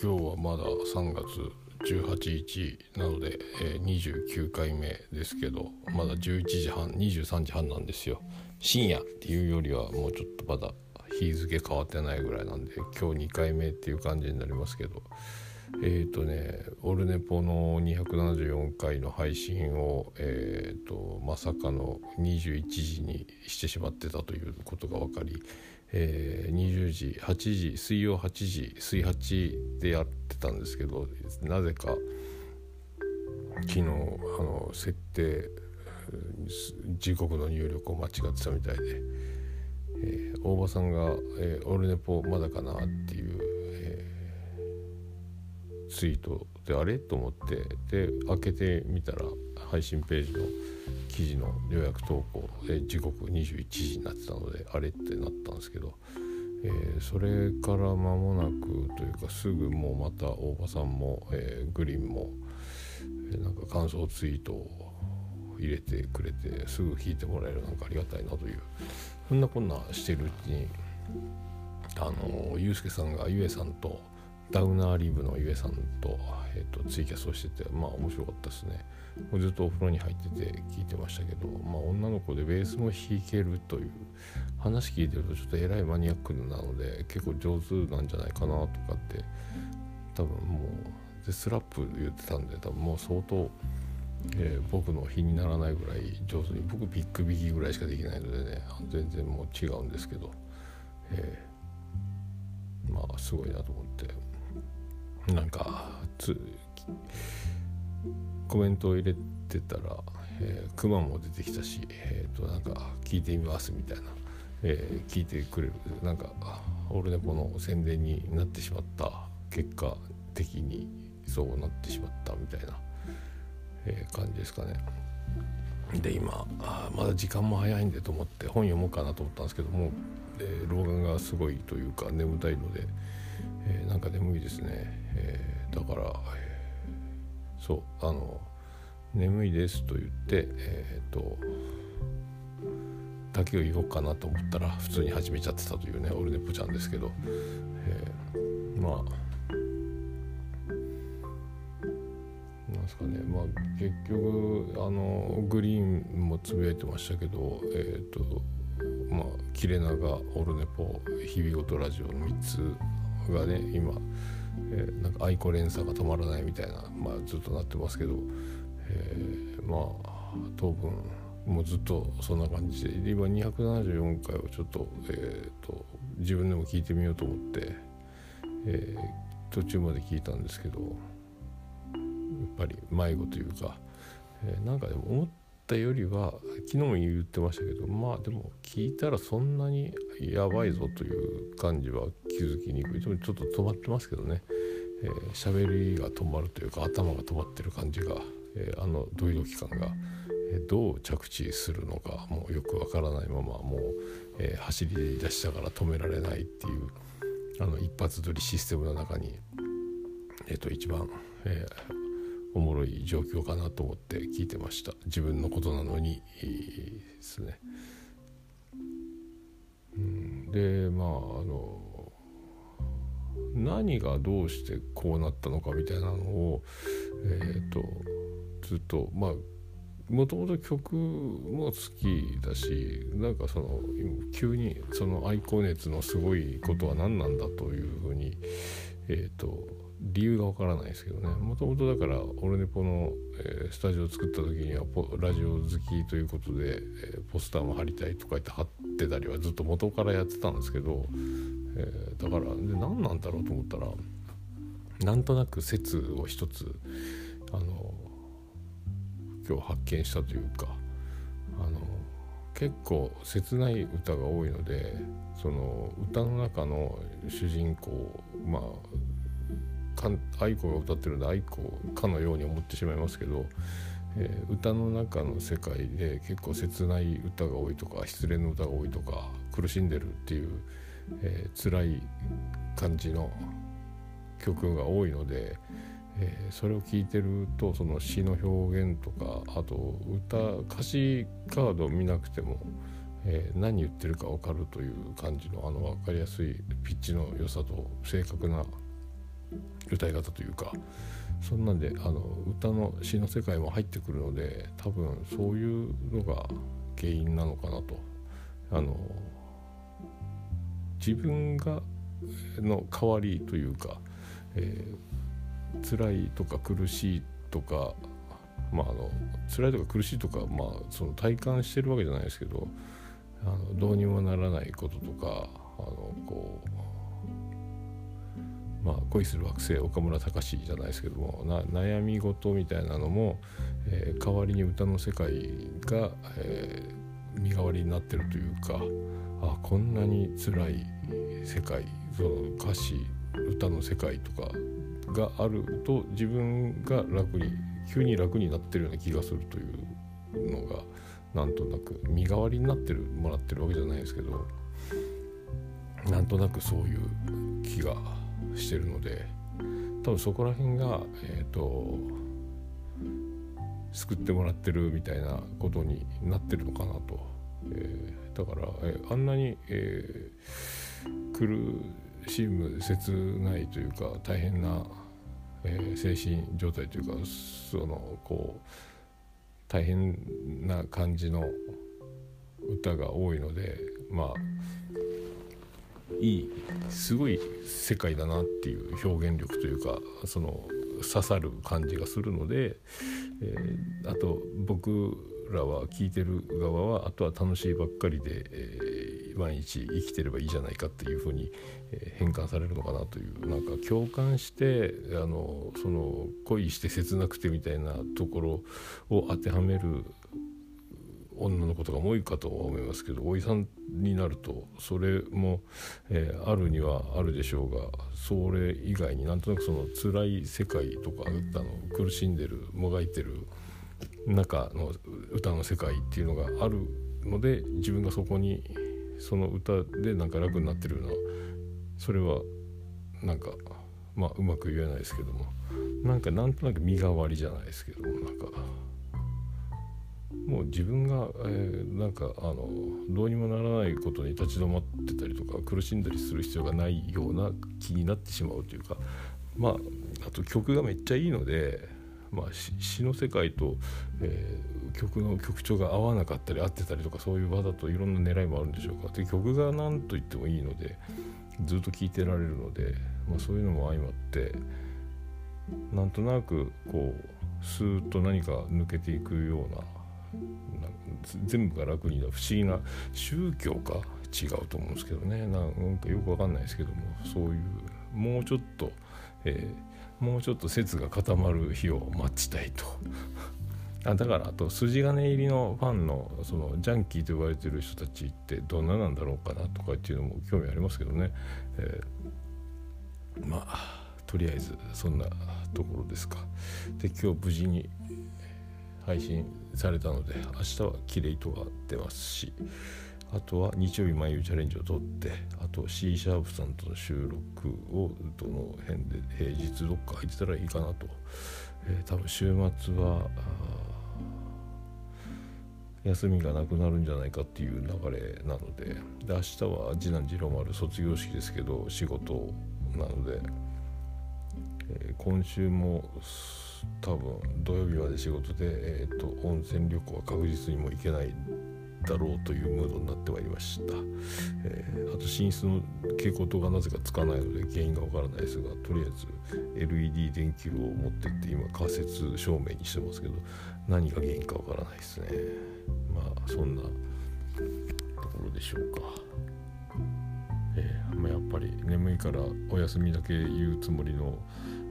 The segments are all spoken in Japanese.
今日はまだ3月18日なので、えー、29回目ですけどまだ11時半23時半なんですよ。深夜っていうよりはもうちょっとまだ日付変わってないぐらいなんで今日2回目っていう感じになりますけど。えっ、ー、とねオルネポの274回の配信を、えーと、まさかの21時にしてしまってたということが分かり、えー、20時8時水曜8時水8でやってたんですけどなぜか昨日あの設定時刻の入力を間違ってたみたいで、えー、大場さんが、えー「オルネポまだかな?」っていうツイートであれ？と思って。で開けてみたら配信ページの記事の予約投稿で時刻21時になってたのであれってなったんですけど、えー、それから間もなくというかすぐもうまた大場さんも、えー、グリーンも、えー、なんか感想ツイートを入れてくれてすぐ聞いてもらえるなんかありがたいなという。そんなこんなしてるうちにあのゆうすけさんがゆえさんとダウナーリブのゆえさんと,、えーと、ツイキャスをしててまあ面白かったですね。ずっとお風呂に入ってて聞いてましたけど、まあ、女の子でベースも弾けるという話聞いてるとちょっとえらいマニアックなので結構上手なんじゃないかなとかって多分もうでスラップ言ってたんで多分もう相当、えー、僕の日にならないぐらい上手に僕ビッグビギぐらいしかできないのでね全然もう違うんですけど、えー、まあすごいなと思って。なんかつコメントを入れてたら、えー、クマも出てきたし、えー、となんか聞いてみますみたいな、えー、聞いてくれる。なんかオルネポの宣伝になってしまった。結果的にそうなってしまったみたいな、えー、感じですかね。で今あまだ時間も早いんでと思って本読もうかなと思ったんですけどもう、えー、老眼がすごいというか眠たいので、えー、なんか眠いですね。えー、だから、そうあの眠いですと言ってえっ、ー、と竹を言おうかなと思ったら普通に始めちゃってたというねオルネポちゃんですけど、えー、まあなんですかねまあ結局あのグリーンもつぶやいてましたけどえっ、ー、とまあ切れ長オルネポ日々ごとラジオの3つがね今えー、なんか愛子連鎖が止まらないみたいな、まあ、ずっとなってますけど、えー、まあ当分もうずっとそんな感じで今274回をちょっと,、えーと、自分でも聞いてみようと思って、えー、途中まで聞いたんですけどやっぱり迷子というか、えー、なんかでも思ったよりは昨日も言ってましたけどまあでも聞いたらそんなにやばいぞという感じは気づきにくい。ちょっと止まってますけどね。喋、えー、りが止まるというか頭が止まってる感じが、えー、あのドイド期間が、えー、どう着地するのかもうよくわからないままもう、えー、走り出したから止められないっていうあの一発撮りシステムの中に、えーと、一番、えー、おもろい状況かなと思って聞いてました。自分のことなのに。ですね。でまああの何がどうしてこうなったのかみたいなのをえっ、ー、とずっとまあもともと曲も好きだしなんかその急にその愛好熱のすごいことは何なんだというふうにえっ、ー、と理由がわからないですけどね。もともとだからオルネポの、えー、スタジオを作った時にはラジオ好きということで、えー、ポスターも貼りたいとか言って貼ってたりはずっと元からやってたんですけど、えー、だからで何なんだろうと思ったらなんとなく説を一つあの今日発見したというかあの結構切ない歌が多いのでその歌の中の主人公まあ愛子が歌ってるんで愛子かのように思ってしまいますけど、えー、歌の中の世界で結構切ない歌が多いとか失恋の歌が多いとか苦しんでるっていう、えー、辛い感じの曲が多いので、えー、それを聴いてるとその詩の表現とかあと歌歌詞カードを見なくても、えー、何言ってるか分かるという感じのあの分かりやすいピッチの良さと正確な歌い方というかそんなんであの歌の詩の世界も入ってくるので多分そういうのが原因なのかなと。あの自分がの代わりというか、えー、辛いとか苦しいとかまああの辛いとか苦しいとかまあその体感してるわけじゃないですけどあのどうにもならないこととかあのこうまあ、恋する惑星岡村隆史じゃないですけども悩み事みたいなのも、えー、代わりに歌の世界が、えー、身代わりになってるというかあこんなに辛い世界その歌詞歌の世界とかがあると自分が楽に急に楽になってるような気がするというのがなんとなく身代わりになってるもらってるわけじゃないですけどなんとなくそういう気がしてるので多分そこら辺がえっ、ー、と救ってもらってるみたいなことになってるのかなと、えー、だから、えー、あんなに、えー、苦しむ切ないというか大変な、えー、精神状態というかそのこう大変な感じの歌が多いのでまあいいすごい世界だなっていう表現力というかその刺さる感じがするので、えー、あと僕らは聞いてる側はあとは楽しいばっかりで、えー、毎日生きてればいいじゃないかっていうふうに、え、変換されるのかなというなんか共感してあのその恋して切なくてみたいなところを当てはめる女の子とかも多いかとは思いますけどおいさんになるとそれも、えー、あるにはあるでしょうがそれ以外になんとなくその辛い世界とかあの苦しんでるもがいてる中の歌の世界っていうのがあるので自分がそこにその歌でなんか楽になってるようなそれはなんかまあうまく言えないですけどもなんかなんとなく身代わりじゃないですけどもなんかもう自分が、えー、なんかあのどうにもならないことに立ち止まってたりとか苦しんだりする必要がないような気になってしまうというかまああと曲がめっちゃいいので、まあ、詩の世界と、えー、曲の曲調が合わなかったり合ってたりとかそういうわざといろんな狙いもあるんでしょうか。で曲が何と言ってもいいのでずっと聴いてられるので、まあ、そういうのも相まってなんとなくこうスーッと何か抜けていくような全部が楽になる不思議な宗教か？違うと思うんですけどね。なんかよくわかんないですけどもそういうもうちょっと、えー、もうちょっと説が固まる日を待ちたいと。あだからあと筋金入りのファンのそのジャンキーと呼ばれてる人たちってどんななんだろうかなとかっていうのも興味ありますけどね、えー、まあとりあえずそんなところですか。で今日無事に配信されたので明日はキレイとが出ますし。あとは日曜日眉チャレンジを取ってあと C シャープさんとの収録をどの辺で平日どっか入ってたらいいかなと、えー、多分週末は休みがなくなるんじゃないかっていう流れなのでで明日は次男次郎丸卒業式ですけど仕事なので、えー、今週も多分土曜日まで仕事で、えーと、温泉旅行は確実にも行けないだろうというムードになってまいりました、えー、あと寝室の蛍光灯がなぜかつかないので原因がわからないですがとりあえず LED 電球を持ってって今仮設照明にしてますけど何が原因かわからないですね。まあそんなところでしょうか。えー、ま、やっぱり眠いからお休みだけ言うつもりの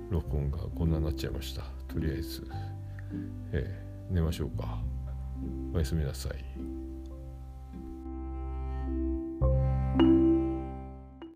録音がこんなになっちゃいました。とりあえず、えー、寝ましょうか。おやすみなさい。